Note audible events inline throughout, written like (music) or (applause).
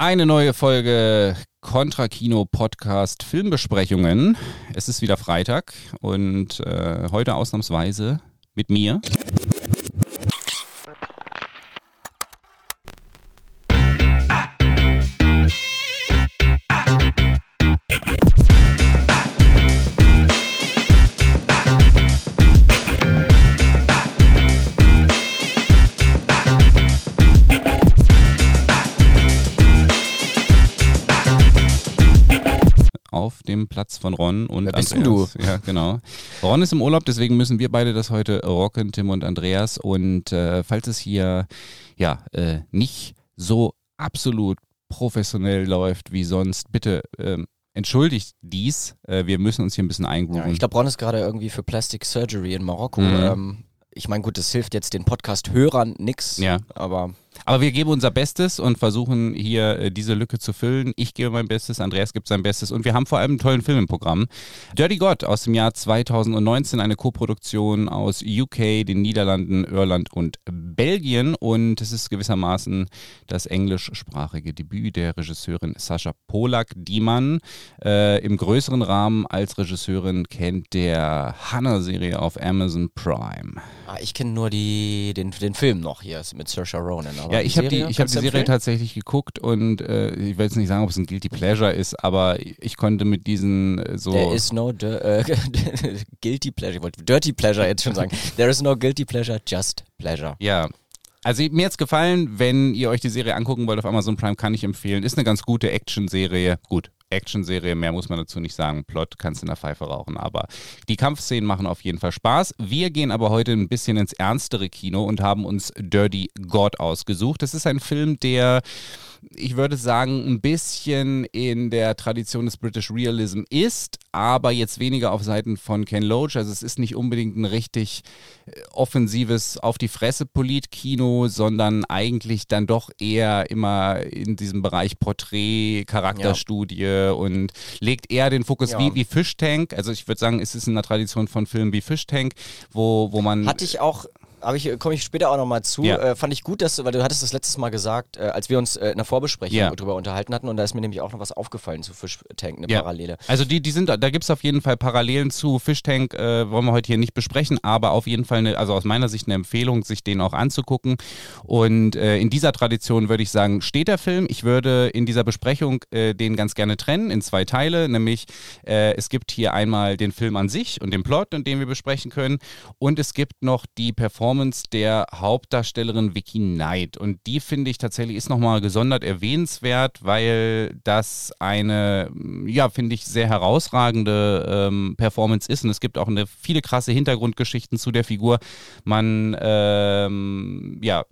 Eine neue Folge Contra Kino Podcast Filmbesprechungen. Es ist wieder Freitag und äh, heute ausnahmsweise mit mir. Dem Platz von Ron und Wer bist Andreas. denn Ja, genau. Ron ist im Urlaub, deswegen müssen wir beide das heute rocken, Tim und Andreas. Und äh, falls es hier ja äh, nicht so absolut professionell läuft wie sonst, bitte ähm, entschuldigt dies. Äh, wir müssen uns hier ein bisschen Ja, eingrooven. ich glaube, Ron ist gerade irgendwie für Plastic Surgery in Marokko. Mhm. Ähm, ich meine, gut, das hilft jetzt den Podcast-Hörern nix, Ja. aber Aber wir geben unser Bestes und versuchen hier äh, diese Lücke zu füllen. Ich gebe mein Bestes, Andreas gibt sein Bestes und wir haben vor allem einen tollen Film im Programm. Dirty God aus dem Jahr 2019, eine Koproduktion aus UK, den Niederlanden, Irland und Belgien und es ist gewissermaßen das englischsprachige Debüt der Regisseurin Sascha Polak, die man äh, im größeren Rahmen als Regisseurin kennt der Hannah-Serie auf Amazon Prime. ah, ich kenne nur die, den, den Film noch hier mit Saoirse Ronan. Aber Ja, ich habe die, Serie, ich hab die Serie empfehlen? tatsächlich geguckt und äh, ich will jetzt nicht sagen, ob es ein Guilty Pleasure ist, aber ich konnte mit diesen äh, so. There is no äh, (laughs) guilty pleasure. Ich wollte dirty pleasure jetzt schon sagen. There is no guilty pleasure, just pleasure. ja. Also mir hat's gefallen, wenn ihr euch die Serie angucken wollt auf Amazon Prime, kann ich empfehlen. Ist eine ganz gute Action-Serie. Gut, Action-Serie, mehr muss man dazu nicht sagen. Plot kannst in der Pfeife rauchen, aber die Kampfszenen machen auf jeden Fall Spaß. Wir gehen aber heute ein bisschen ins ernstere Kino und haben uns Dirty God ausgesucht. Das ist ein Film, der ich würde sagen, ein bisschen in der Tradition des British Realism ist, aber jetzt weniger auf Seiten von Ken Loach. Also es ist nicht unbedingt ein richtig äh, offensives auf die Fresse Politkino, sondern eigentlich dann doch eher immer in diesem Bereich Porträt, Charakterstudie und legt eher den Fokus Ja. wie, wie Fish Tank. Also ich würde sagen, es ist in der Tradition von Filmen wie Fish Tank, wo, wo man Hatte ich auch, komme ich später auch nochmal zu. Ja. Äh, fand ich gut, dass du, weil du hattest das letztes Mal gesagt, äh, als wir uns äh, in der Vorbesprechung Ja. drüber unterhalten hatten und da ist mir nämlich auch noch was aufgefallen zu Fish Tank, eine Ja. Parallele. Also die, die sind, da gibt es auf jeden Fall Parallelen zu Fish Tank, äh, wollen wir heute hier nicht besprechen, aber auf jeden Fall, eine, also aus meiner Sicht eine Empfehlung, sich den auch anzugucken. Und äh, in dieser Tradition würde ich sagen, steht der Film. Ich würde in dieser Besprechung äh, den ganz gerne trennen in zwei Teile, nämlich äh, es gibt hier einmal den Film an sich und den Plot, den wir besprechen können, und es gibt noch die Performance der Hauptdarstellerin Vicky Knight. Und die finde ich tatsächlich ist nochmal gesondert erwähnenswert, weil das eine, ja, finde ich, sehr herausragende ähm, Performance ist. Und es gibt auch eine, viele krasse Hintergrundgeschichten zu der Figur. Man ähm, ja,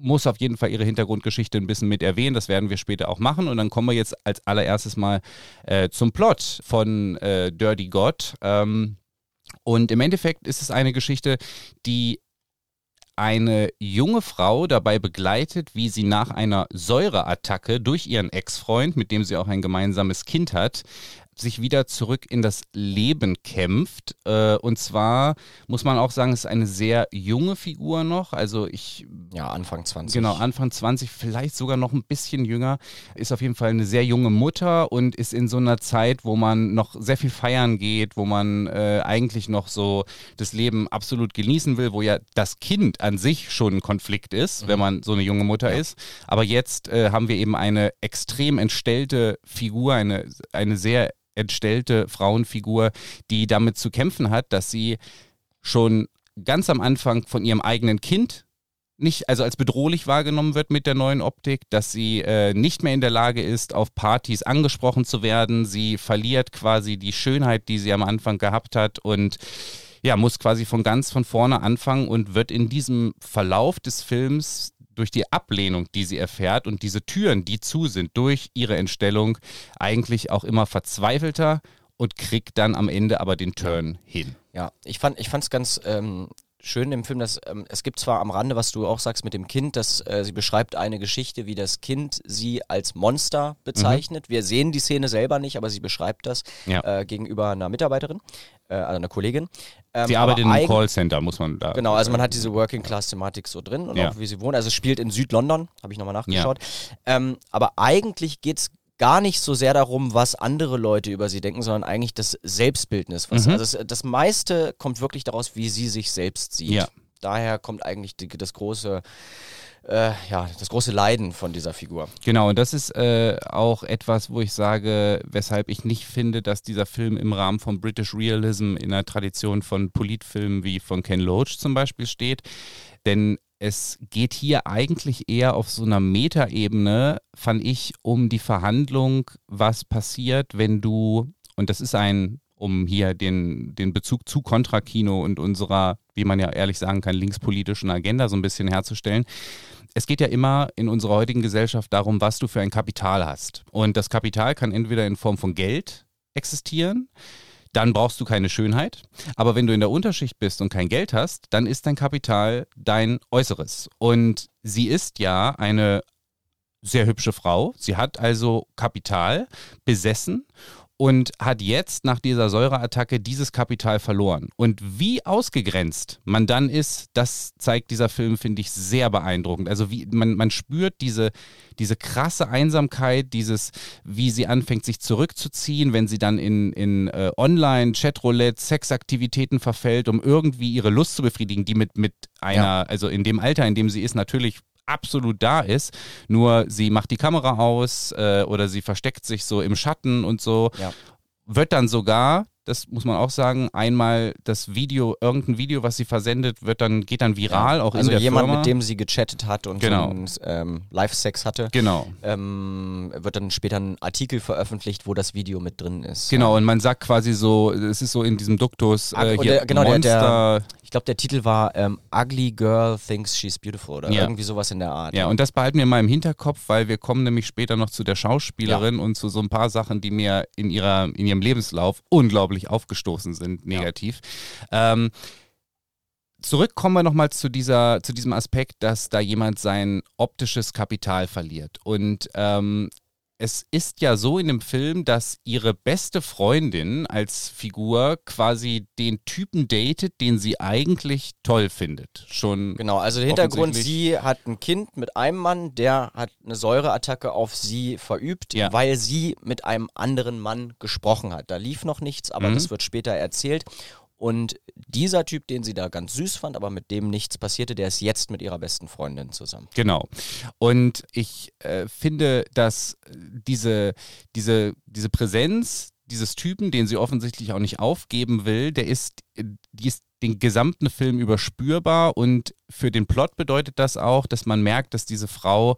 muss auf jeden Fall ihre Hintergrundgeschichte ein bisschen mit erwähnen. Das werden wir später auch machen. Und dann kommen wir jetzt als allererstes mal äh, zum Plot von äh, Dirty God. Ähm, und im Endeffekt ist es eine Geschichte, die eine junge Frau dabei begleitet, wie sie nach einer Säureattacke durch ihren Ex-Freund, mit dem sie auch ein gemeinsames Kind hat, sich wieder zurück in das Leben kämpft. Äh, und zwar muss man auch sagen, es ist eine sehr junge Figur noch. Also ich Ja, Anfang 20. Genau, Anfang 20, vielleicht sogar noch ein bisschen jünger. Ist auf jeden Fall eine sehr junge Mutter und ist in so einer Zeit, wo man noch sehr viel feiern geht, wo man äh, eigentlich noch so das Leben absolut genießen will, wo ja das Kind an sich schon ein Konflikt ist, wenn man so eine junge Mutter ist. Aber jetzt äh, haben wir eben eine extrem entstellte Figur, eine, eine sehr entstellte Frauenfigur, die damit zu kämpfen hat, dass sie schon ganz am Anfang von ihrem eigenen Kind nicht, also als bedrohlich wahrgenommen wird mit der neuen Optik, dass sie äh, nicht mehr in der Lage ist, auf Partys angesprochen zu werden. Sie verliert quasi die Schönheit, die sie am Anfang gehabt hat und ja, muss quasi von ganz von vorne anfangen und wird in diesem Verlauf des Films durch die Ablehnung, die sie erfährt und diese Türen, die zu sind, durch ihre Entstellung eigentlich auch immer verzweifelter und kriegt dann am Ende aber den Turn hin. Ja, ich fand ich fand's ganz ähm, schön im Film, dass ähm, es gibt zwar am Rande, was du auch sagst mit dem Kind, dass äh, sie beschreibt eine Geschichte, wie das Kind sie als Monster bezeichnet. Wir sehen die Szene selber nicht, aber sie beschreibt das Ja. äh, gegenüber einer Mitarbeiterin, äh, also einer Kollegin. Ähm, Sie arbeitet in einem Callcenter, muss man da. Genau, also man hat diese Working-Class-Thematik so drin und Ja. auch wie sie wohnt. Also es spielt in Südlondon, habe ich nochmal nachgeschaut. Ähm, aber eigentlich geht es gar nicht so sehr darum, was andere Leute über sie denken, sondern eigentlich das Selbstbildnis. Was, Mhm. Also es, das meiste kommt wirklich daraus, wie sie sich selbst sieht. Ja. Daher kommt eigentlich die, das große, äh, ja, das große Leiden von dieser Figur. Genau, und das ist äh, auch etwas, wo ich sage, weshalb ich nicht finde, dass dieser Film im Rahmen von British Realism in der Tradition von Politfilmen wie von Ken Loach zum Beispiel steht. Denn es geht hier eigentlich eher auf so einer Metaebene, fand ich, um die Verhandlung, was passiert, wenn du, und das ist ein, um hier den, den Bezug zu Kontrakino und unserer, wie man ja ehrlich sagen kann, linkspolitischen Agenda so ein bisschen herzustellen, es geht ja immer in unserer heutigen Gesellschaft darum, was du für ein Kapital hast. Und das Kapital kann entweder in Form von Geld existieren, dann brauchst du keine Schönheit. Aber wenn du in der Unterschicht bist und kein Geld hast, dann ist dein Kapital dein Äußeres. Und sie ist ja eine sehr hübsche Frau. Sie hat also Kapital besessen und hat jetzt nach dieser Säureattacke dieses Kapital verloren. Und wie ausgegrenzt man dann ist, das zeigt dieser Film, finde ich, sehr beeindruckend. Also wie man, man spürt diese, diese krasse Einsamkeit, dieses, wie sie anfängt, sich zurückzuziehen, wenn sie dann in, in äh, Online, Chatroulette, Sexaktivitäten verfällt, um irgendwie ihre Lust zu befriedigen, die mit, mit einer, Ja. also in dem Alter, in dem sie ist, natürlich absolut da ist. Nur sie macht die Kamera aus äh, oder sie versteckt sich so im Schatten und so. Ja. Wird dann sogar, das muss man auch sagen, einmal das Video, irgendein Video, was sie versendet, wird dann, geht dann viral, auch also in der jemand, Firma. mit dem sie gechattet hat und Genau. einen ähm, Live-Sex hatte. Genau. Ähm, wird dann später ein Artikel veröffentlicht, wo das Video mit drin ist. Genau, und man sagt quasi so, es ist so in diesem Duktus, äh, hier der- genau, der- Monster. der- Ich glaube, der Titel war ähm, Ugly Girl Thinks She's Beautiful oder Ja. irgendwie sowas in der Art. ja, und das behalten wir mal im Hinterkopf, weil wir kommen nämlich später noch zu der Schauspielerin und zu so ein paar Sachen, die mir in, ihrer, in ihrem Lebenslauf unglaublich aufgestoßen sind, negativ. Ähm, zurück kommen wir nochmal zu, dieser, zu diesem Aspekt, dass da jemand sein optisches Kapital verliert. Und ähm, es ist ja so in dem Film, dass ihre beste Freundin als Figur quasi den Typen datet, den sie eigentlich toll findet. Schon Genau, also der Hintergrund, sie hat ein Kind mit einem Mann, der hat eine Säureattacke auf sie verübt, Ja. weil sie mit einem anderen Mann gesprochen hat. Da lief noch nichts, aber Mhm. das wird später erzählt. Und dieser Typ, den sie da ganz süß fand, aber mit dem nichts passierte, der ist jetzt mit ihrer besten Freundin zusammen. Genau. Und ich äh, finde, dass diese, diese, diese Präsenz dieses Typen, den sie offensichtlich auch nicht aufgeben will, der ist, die ist den gesamten Film überspürbar und für den Plot bedeutet das auch, dass man merkt, dass diese Frau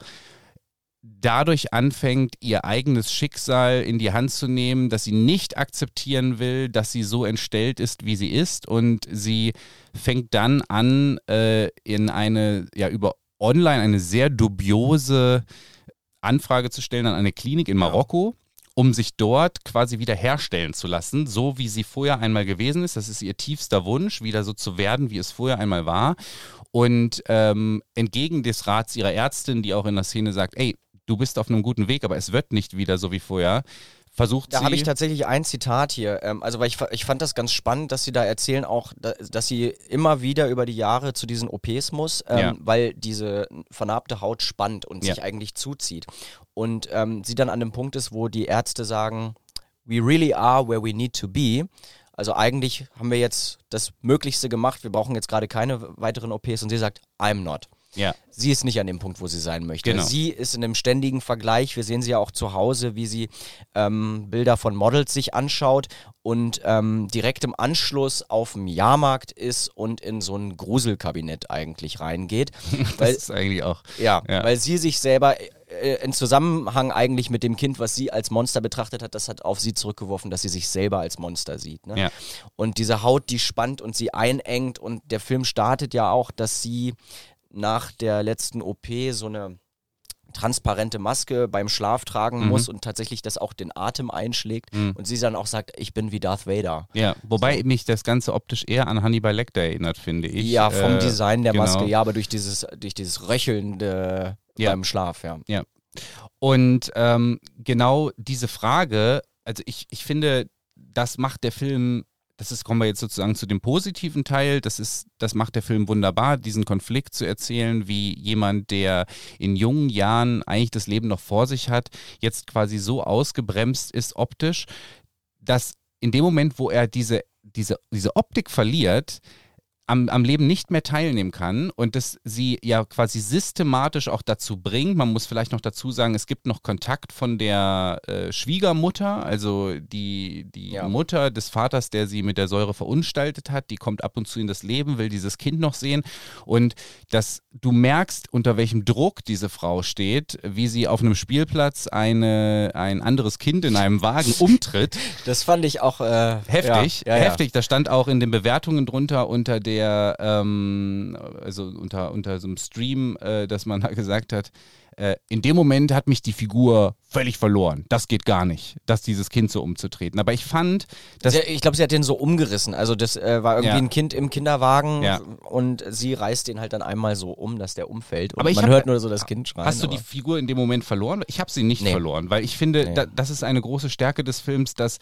dadurch anfängt, ihr eigenes Schicksal in die Hand zu nehmen, dass sie nicht akzeptieren will, dass sie so entstellt ist, wie sie ist und sie fängt dann an, äh, in eine, ja, über online eine sehr dubiose Anfrage zu stellen an eine Klinik in Marokko, um sich dort quasi wieder herstellen zu lassen, so wie sie vorher einmal gewesen ist. Das ist ihr tiefster Wunsch, wieder so zu werden, wie es vorher einmal war. Und ähm, entgegen des Rats ihrer Ärztin, die auch in der Szene sagt, ey, du bist auf einem guten Weg, aber es wird nicht wieder so wie vorher, versucht Da habe ich tatsächlich ein Zitat hier. Ähm, also, weil ich, ich fand das ganz spannend, dass sie da erzählen auch, da, dass sie immer wieder über die Jahre zu diesen OPs muss, ähm, Ja. weil diese vernarbte Haut spannt und Ja. sich eigentlich zuzieht. Und ähm, sie dann an dem Punkt ist, wo die Ärzte sagen, we really are where we need to be. Also eigentlich haben wir jetzt das Möglichste gemacht, wir brauchen jetzt gerade keine weiteren OPs und sie sagt, I'm not. Ja. Sie ist nicht an dem Punkt, wo sie sein möchte. Genau. Sie ist in einem ständigen Vergleich. Wir sehen sie ja auch zu Hause, wie sie ähm, Bilder von Models sich anschaut und ähm, direkt im Anschluss auf dem Jahrmarkt ist und in so ein Gruselkabinett eigentlich reingeht. (laughs) Das weil, ist eigentlich auch... ja, ja. weil sie sich selber äh, in Zusammenhang eigentlich mit dem Kind, was sie als Monster betrachtet hat, das hat auf sie zurückgeworfen, dass sie sich selber als Monster sieht. Ne? Ja. Und diese Haut, die spannt und sie einengt und der Film startet ja auch, dass sie nach der letzten OP so eine transparente Maske beim Schlaf tragen mhm. muss und tatsächlich das auch den Atem einschlägt mhm. und sie dann auch sagt, ich bin wie Darth Vader. Ja, wobei so. mich das Ganze optisch eher an Hannibal Lecter erinnert, finde ich. Ja, vom äh, Design der genau. Maske, ja, aber durch dieses, durch dieses Röchelnde ja. beim Schlaf, ja. Ja. Und ähm, genau diese Frage, also ich, ich finde, das macht der Film das ist, kommen wir jetzt sozusagen zu dem positiven Teil. Das ist, das macht der Film wunderbar, diesen Konflikt zu erzählen, wie jemand, der in jungen Jahren eigentlich das Leben noch vor sich hat, jetzt quasi so ausgebremst ist optisch, dass in dem Moment, wo er diese, diese, diese Optik verliert, am, am Leben nicht mehr teilnehmen kann und das sie ja quasi systematisch auch dazu bringt. Man muss vielleicht noch dazu sagen, es gibt noch Kontakt von der äh, Schwiegermutter, also die, die ja. Mutter des Vaters, der sie mit der Säure verunstaltet hat, die kommt ab und zu in das Leben, will dieses Kind noch sehen und dass du merkst, unter welchem Druck diese Frau steht, wie sie auf einem Spielplatz eine, ein anderes Kind in einem Wagen (laughs) umtritt. Das fand ich auch äh, heftig. Ja, ja, heftig. Da stand auch in den Bewertungen drunter unter der der, ähm, also unter, unter so einem Stream, äh, dass man da (laughs) gesagt hat, äh, in dem Moment hat mich die Figur völlig verloren. Das geht gar nicht, dass dieses Kind so umzutreten. Aber ich fand, dass. Sie, ich glaube, sie hat den so umgerissen. Also, das äh, war irgendwie ja. ein Kind im Kinderwagen ja. und sie reißt den halt dann einmal so um, dass der umfällt. Und aber man hab, hört nur so das Kind schreien. Hast du die Figur in dem Moment verloren? Ich habe sie nicht nee. verloren, weil ich finde, nee. da, das ist eine große Stärke des Films, dass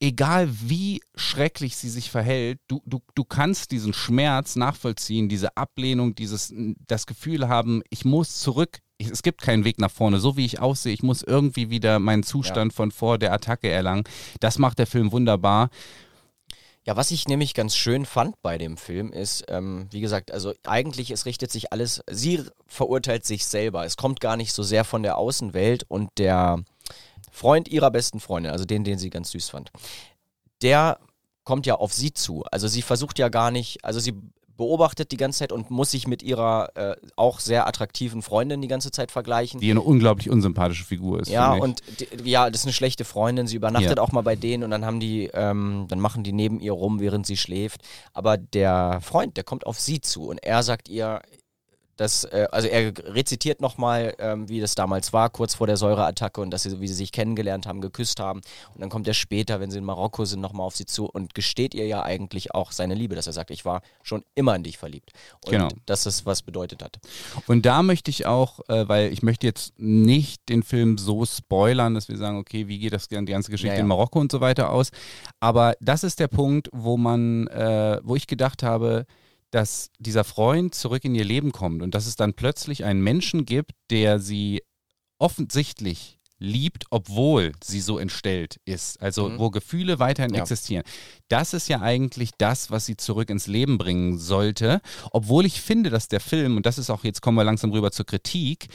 egal wie schrecklich sie sich verhält, du, du, du kannst diesen Schmerz nachvollziehen, diese Ablehnung, dieses, das Gefühl haben, ich muss zurück. Es gibt keinen Weg nach vorne. So wie ich aussehe, ich muss irgendwie wieder meinen Zustand ja. von vor der Attacke erlangen. Das macht der Film wunderbar. Ja, was ich nämlich ganz schön fand bei dem Film ist, ähm, wie gesagt, also eigentlich es richtet sich alles, sie verurteilt sich selber. Es kommt gar nicht so sehr von der Außenwelt und der, Freund ihrer besten Freundin, also den, den sie ganz süß fand, der kommt ja auf sie zu. Also sie versucht ja gar nicht, also sie beobachtet die ganze Zeit und muss sich mit ihrer äh, auch sehr attraktiven Freundin die ganze Zeit vergleichen. Die eine unglaublich unsympathische Figur ist. Ja, und die, ja, das ist eine schlechte Freundin. Sie übernachtet ja. auch mal bei denen und dann haben die, ähm, dann machen die neben ihr rum, während sie schläft. Aber der Freund, der kommt auf sie zu und er sagt ihr, dass, äh, also er rezitiert nochmal, ähm, wie das damals war, kurz vor der Säureattacke und dass sie, wie sie sich kennengelernt haben, geküsst haben. Und dann kommt er später, wenn sie in Marokko sind, nochmal auf sie zu und gesteht ihr ja eigentlich auch seine Liebe, dass er sagt, ich war schon immer in dich verliebt. Und genau. dass das was bedeutet hat. Und da möchte ich auch, äh, weil ich möchte jetzt nicht den Film so spoilern, dass wir sagen, okay, wie geht das die ganze Geschichte ja, ja. in Marokko und so weiter aus. Aber das ist der Punkt, wo man, äh, wo ich gedacht habe, dass dieser Freund zurück in ihr Leben kommt und dass es dann plötzlich einen Menschen gibt, der sie offensichtlich liebt, obwohl sie so entstellt ist. Also mhm. wo Gefühle weiterhin ja. existieren. Das ist ja eigentlich das, was sie zurück ins Leben bringen sollte. Obwohl ich finde, dass der Film, und das ist auch, jetzt kommen wir langsam rüber zur Kritik,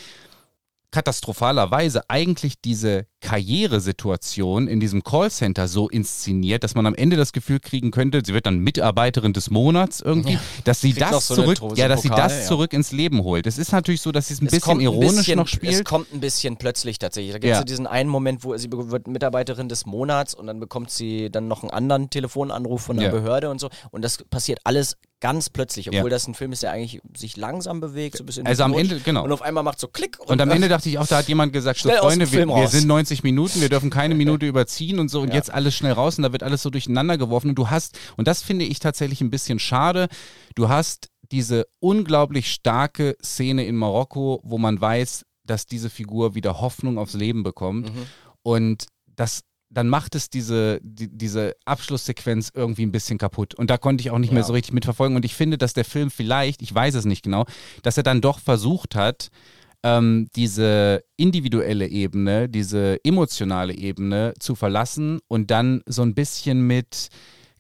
katastrophalerweise eigentlich diese Karrieresituation in diesem Callcenter so inszeniert, dass man am Ende das Gefühl kriegen könnte, sie wird dann Mitarbeiterin des Monats irgendwie, ja. dass sie das so zurück, ja, dass sie das ja. zurück ins Leben holt. Es ist natürlich so, dass sie es ein es bisschen ironisch ein bisschen, noch spielt. Es kommt ein bisschen plötzlich tatsächlich. Da gibt es ja. so diesen einen Moment, wo sie wird Mitarbeiterin des Monats und dann bekommt sie dann noch einen anderen Telefonanruf von der Behörde und so. Und das passiert alles ganz plötzlich, obwohl ja. das ein Film ist, der eigentlich sich langsam bewegt, so ein bisschen. Also am Ende, genau. Und auf einmal macht so Klick. Und, und am Ende dachte ich auch, da hat jemand gesagt, so Freunde, wir, wir, sind 90 Minuten, wir dürfen keine Minute (laughs) überziehen und so und ja. jetzt alles schnell raus und da wird alles so durcheinander geworfen und du hast, und das finde ich tatsächlich ein bisschen schade, du hast diese unglaublich starke Szene in Marokko, wo man weiß, dass diese Figur wieder Hoffnung aufs Leben bekommt mhm. und das dann macht es diese, die, diese Abschlusssequenz irgendwie ein bisschen kaputt. Und da konnte ich auch nicht ja. mehr so richtig mitverfolgen. Und ich finde, dass der Film vielleicht, ich weiß es nicht genau, dass er dann doch versucht hat, ähm, diese individuelle Ebene, diese emotionale Ebene zu verlassen und dann so ein bisschen mit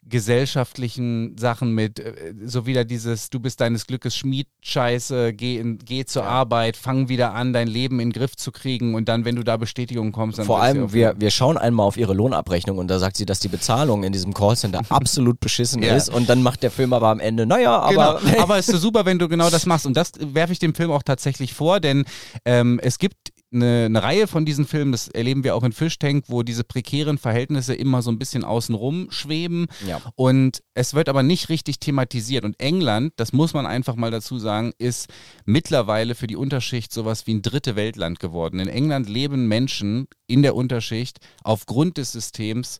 gesellschaftlichen Sachen mit, äh, so wieder dieses, du bist deines Glückes Schmied, Scheiße, geh, in, geh zur ja. Arbeit, fang wieder an, dein Leben in den Griff zu kriegen und dann, wenn du da Bestätigung kommst, dann Vor allem, wir, wir schauen einmal auf ihre Lohnabrechnung und da sagt sie, dass die Bezahlung in diesem Callcenter (laughs) absolut beschissen ja. ist und dann macht der Film aber am Ende, naja, aber. Genau. (laughs) aber es ist so super, wenn du genau das machst und das werfe ich dem Film auch tatsächlich vor, denn ähm, es gibt eine, eine, Reihe von diesen Filmen, das erleben wir auch in Fishtank, wo diese prekären Verhältnisse immer so ein bisschen außenrum schweben. Ja. Und es wird aber nicht richtig thematisiert. Und England, das muss man einfach mal dazu sagen, ist mittlerweile für die Unterschicht sowas wie ein dritte Weltland geworden. In England leben Menschen in der Unterschicht aufgrund des Systems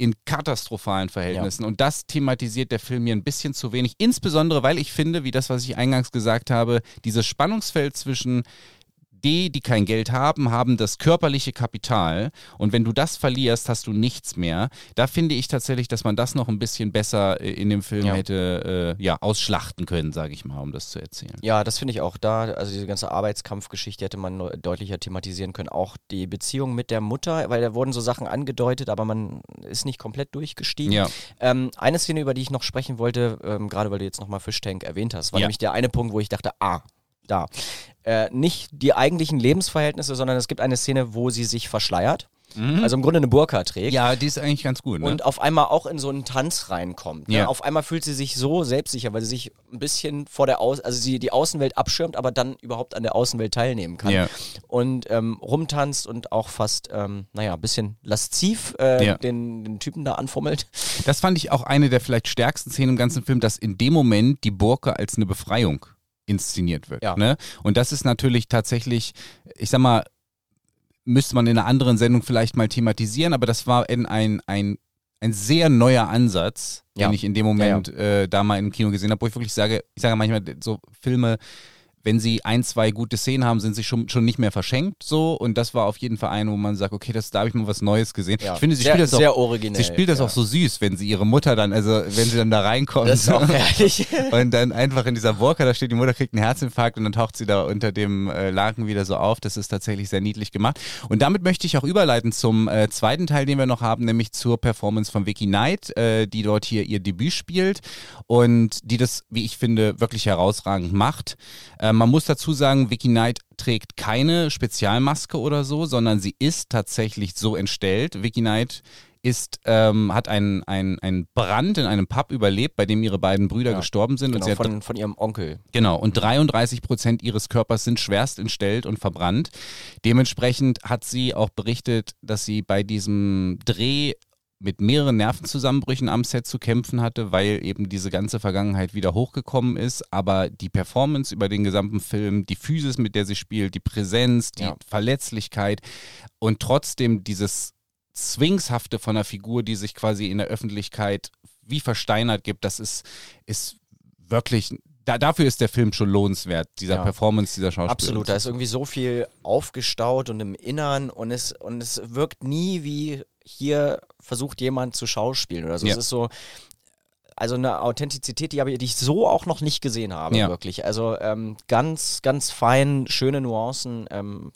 in katastrophalen Verhältnissen. Ja. Und das thematisiert der Film hier ein bisschen zu wenig. Insbesondere, weil ich finde, wie das, was ich eingangs gesagt habe, dieses Spannungsfeld zwischen die, die kein Geld haben, haben das körperliche Kapital. Und wenn du das verlierst, hast du nichts mehr. Da finde ich tatsächlich, dass man das noch ein bisschen besser äh, in dem Film ja. hätte äh, ja, ausschlachten können, sage ich mal, um das zu erzählen. Ja, das finde ich auch da. Also diese ganze Arbeitskampfgeschichte hätte man deutlicher thematisieren können. Auch die Beziehung mit der Mutter, weil da wurden so Sachen angedeutet, aber man ist nicht komplett durchgestiegen. Ja. Ähm, eine Szene, über die ich noch sprechen wollte, ähm, gerade weil du jetzt nochmal Fishtank erwähnt hast, war nämlich der eine Punkt, wo ich dachte, ah, da. Äh, nicht die eigentlichen Lebensverhältnisse, sondern es gibt eine Szene, wo sie sich verschleiert. Mhm. Also im Grunde eine Burka trägt. Ja, die ist eigentlich ganz gut. Ne? Und auf einmal auch in so einen Tanz reinkommt. Ne? Ja. Auf einmal fühlt sie sich so selbstsicher, weil sie sich ein bisschen vor der Aus also sie die Außenwelt abschirmt, aber dann überhaupt an der Außenwelt teilnehmen kann. Ja. Und ähm, rumtanzt und auch fast, ähm, naja, ein bisschen lasziv äh, ja. den, den Typen da anfummelt. Das fand ich auch eine der vielleicht stärksten Szenen im ganzen Film, dass in dem Moment die Burka als eine Befreiung inszeniert wird. Ja. Ne? Und das ist natürlich tatsächlich, ich sag mal, müsste man in einer anderen Sendung vielleicht mal thematisieren, aber das war ein, ein, ein, ein sehr neuer Ansatz, ja. den ich in dem Moment ja, äh, da mal im Kino gesehen habe, wo ich wirklich sage, ich sage manchmal so Filme, wenn sie ein, zwei gute Szenen haben, sind sie schon, schon nicht mehr verschenkt so. Und das war auf jeden Fall eine, wo man sagt, okay, das, da habe ich mal was Neues gesehen. Ja. Ich finde, sie sehr, spielt das sehr auch, originell. Sie spielt das ja. auch so süß, wenn sie ihre Mutter dann, also wenn sie dann da reinkommt. Das ist auch herrlich. (laughs) und dann einfach in dieser Burka, da steht, die Mutter kriegt einen Herzinfarkt und dann taucht sie da unter dem äh, Laken wieder so auf. Das ist tatsächlich sehr niedlich gemacht. Und damit möchte ich auch überleiten zum äh, zweiten Teil, den wir noch haben, nämlich zur Performance von Vicky Knight, äh, die dort hier ihr Debüt spielt und die das, wie ich finde, wirklich herausragend macht. Äh, man muss dazu sagen, Vicky Knight trägt keine Spezialmaske oder so, sondern sie ist tatsächlich so entstellt. Vicky Knight ist, ähm, hat einen, einen, Brand in einem Pub überlebt, bei dem ihre beiden Brüder ja, gestorben sind. Genau, und von, hat, von ihrem Onkel. Genau, und 33 Prozent ihres Körpers sind schwerst entstellt und verbrannt. Dementsprechend hat sie auch berichtet, dass sie bei diesem Dreh mit mehreren Nervenzusammenbrüchen am Set zu kämpfen hatte, weil eben diese ganze Vergangenheit wieder hochgekommen ist. Aber die Performance über den gesamten Film, die Physis, mit der sie spielt, die Präsenz, die ja. Verletzlichkeit und trotzdem dieses Zwingshafte von einer Figur, die sich quasi in der Öffentlichkeit wie versteinert gibt, das ist, ist wirklich da, dafür ist der Film schon lohnenswert, dieser ja. Performance dieser Schauspieler. Absolut, da ist irgendwie so viel aufgestaut und im Innern und es, und es wirkt nie wie hier versucht jemand zu schauspielen oder so. Ja. Es ist so, also eine Authentizität, die, ich so auch noch nicht gesehen habe, ja. wirklich. Also ähm, ganz, ganz fein, schöne Nuancen. Ähm,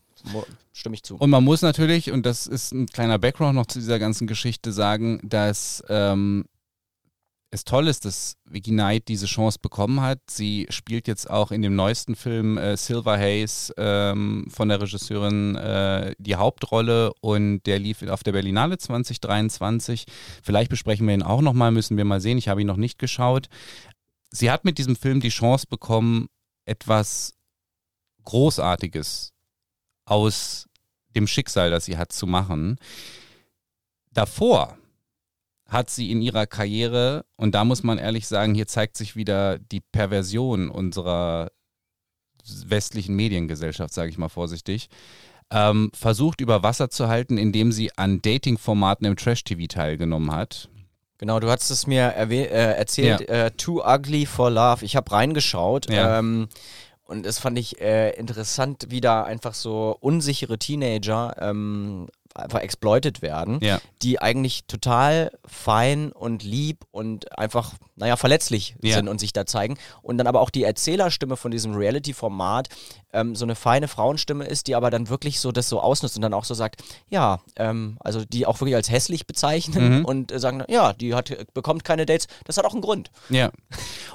stimme ich zu. Und man muss natürlich, und das ist ein kleiner Background noch zu dieser ganzen Geschichte, sagen, dass ähm, es toll ist, dass Vicky Knight diese Chance bekommen hat. Sie spielt jetzt auch in dem neuesten Film äh, Silver Haze ähm, von der Regisseurin äh, die Hauptrolle und der lief auf der Berlinale 2023. Vielleicht besprechen wir ihn auch nochmal, müssen wir mal sehen. Ich habe ihn noch nicht geschaut. Sie hat mit diesem Film die Chance bekommen, etwas Großartiges aus dem Schicksal, das sie hat, zu machen. Davor hat sie in ihrer Karriere, und da muss man ehrlich sagen, hier zeigt sich wieder die Perversion unserer westlichen Mediengesellschaft, sage ich mal vorsichtig, ähm, versucht über Wasser zu halten, indem sie an Dating-Formaten im Trash-TV teilgenommen hat. Genau, du hast es mir äh, erzählt, ja. äh, Too Ugly for Love. Ich habe reingeschaut. Ja. Ähm, und das fand ich äh, interessant, wie da einfach so unsichere Teenager ähm, einfach exploited werden, ja. die eigentlich total fein und lieb und einfach, naja, verletzlich ja. sind und sich da zeigen. Und dann aber auch die Erzählerstimme von diesem Reality-Format ähm, so eine feine Frauenstimme ist, die aber dann wirklich so das so ausnutzt und dann auch so sagt, ja, ähm, also die auch wirklich als hässlich bezeichnen mhm. und äh, sagen, ja, die hat, bekommt keine Dates, das hat auch einen Grund. Ja.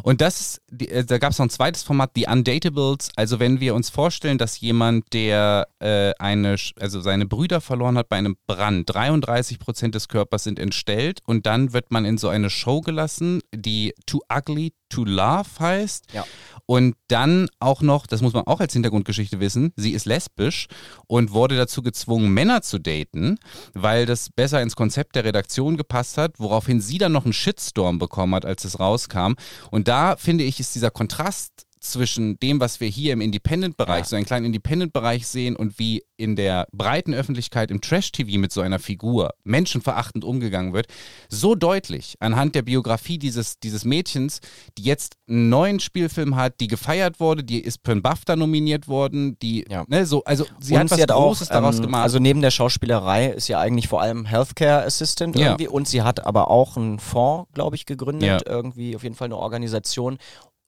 Und das, die, äh, da gab es noch ein zweites Format, die Undatables. Also wenn wir uns vorstellen, dass jemand, der äh, eine, also seine Brüder verloren hat bei einem Brand. 33 Prozent des Körpers sind entstellt und dann wird man in so eine Show gelassen, die Too Ugly to Love heißt. Ja. Und dann auch noch, das muss man auch als Hintergrundgeschichte wissen, sie ist lesbisch und wurde dazu gezwungen, Männer zu daten, weil das besser ins Konzept der Redaktion gepasst hat, woraufhin sie dann noch einen Shitstorm bekommen hat, als es rauskam. Und da finde ich, ist dieser Kontrast zwischen dem, was wir hier im Independent-Bereich, Ja. so einen kleinen Independent-Bereich sehen und wie in der breiten Öffentlichkeit im Trash-TV mit so einer Figur menschenverachtend umgegangen wird, so deutlich anhand der Biografie dieses, dieses Mädchens, die jetzt einen neuen Spielfilm hat, die gefeiert wurde, die ist für einen BAFTA nominiert worden, die, Ja. ne, so, also sie und hat was sie hat auch, Großes daraus ähm, gemacht. Also neben der Schauspielerei ist sie eigentlich vor allem Healthcare Assistant Ja. irgendwie und sie hat aber auch einen Fonds, glaube ich, gegründet, irgendwie auf jeden Fall eine Organisation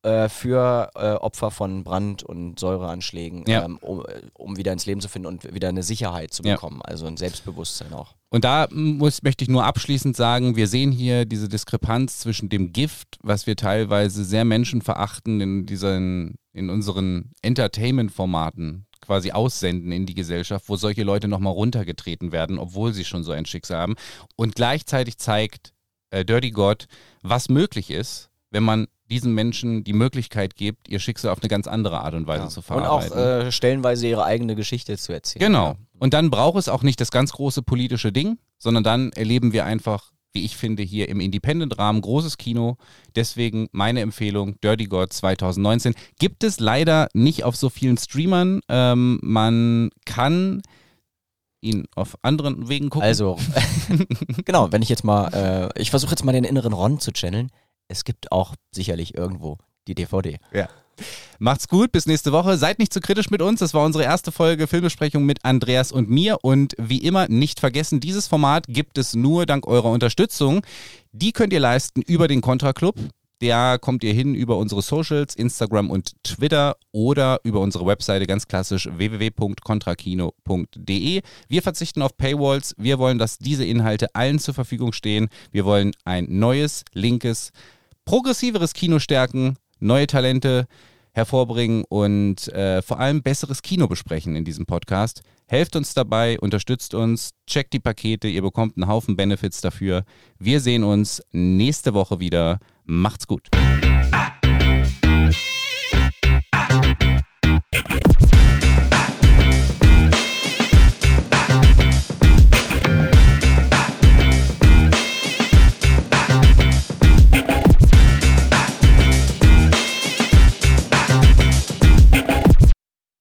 äh, für äh, Opfer von Brand- und Säureanschlägen, Ja. ähm, um, äh, um wieder ins Leben zu finden und wieder eine Sicherheit zu Ja. bekommen, also ein Selbstbewusstsein auch. Und da muss, möchte ich nur abschließend sagen, wir sehen hier diese Diskrepanz zwischen dem Gift, was wir teilweise sehr menschenverachtend in diesen, in unseren Entertainment-Formaten quasi aussenden in die Gesellschaft, wo solche Leute nochmal runtergetreten werden, obwohl sie schon so ein Schicksal haben. Und gleichzeitig zeigt äh, Dirty God, was möglich ist, wenn man diesen Menschen die Möglichkeit gibt, ihr Schicksal auf eine ganz andere Art und Weise zu und auch verarbeiten. äh, stellenweise ihre eigene Geschichte zu erzählen. Genau. Und dann braucht es auch nicht das ganz große politische Ding, sondern dann erleben wir einfach, wie ich finde, hier im Independent-Rahmen großes Kino. Deswegen meine Empfehlung, Dirty God 2019. Gibt es leider nicht auf so vielen Streamern. Ähm, man kann ihn auf anderen Wegen gucken. Also, (laughs) genau, wenn ich jetzt mal, äh, ich versuche jetzt mal den inneren Ron zu channeln. Es gibt auch sicherlich irgendwo die DVD. Macht's gut, bis nächste Woche. Seid nicht zu kritisch mit uns. Das war unsere erste Folge Filmbesprechung mit Andreas und mir. Und wie immer, nicht vergessen, dieses Format gibt es nur dank eurer Unterstützung. Die könnt ihr leisten über den Contra Club. Da kommt ihr hin über unsere Socials, Instagram und Twitter oder über unsere Webseite ganz klassisch www.kontrakino.de. Wir verzichten auf Paywalls. Wir wollen, dass diese Inhalte allen zur Verfügung stehen. Wir wollen ein neues, linkes, progressiveres Kino stärken, neue Talente hervorbringen und äh, vor allem besseres Kino besprechen in diesem Podcast. Helft uns dabei, unterstützt uns, checkt die Pakete, ihr bekommt einen Haufen Benefits dafür. Wir sehen uns nächste Woche wieder. Macht's gut.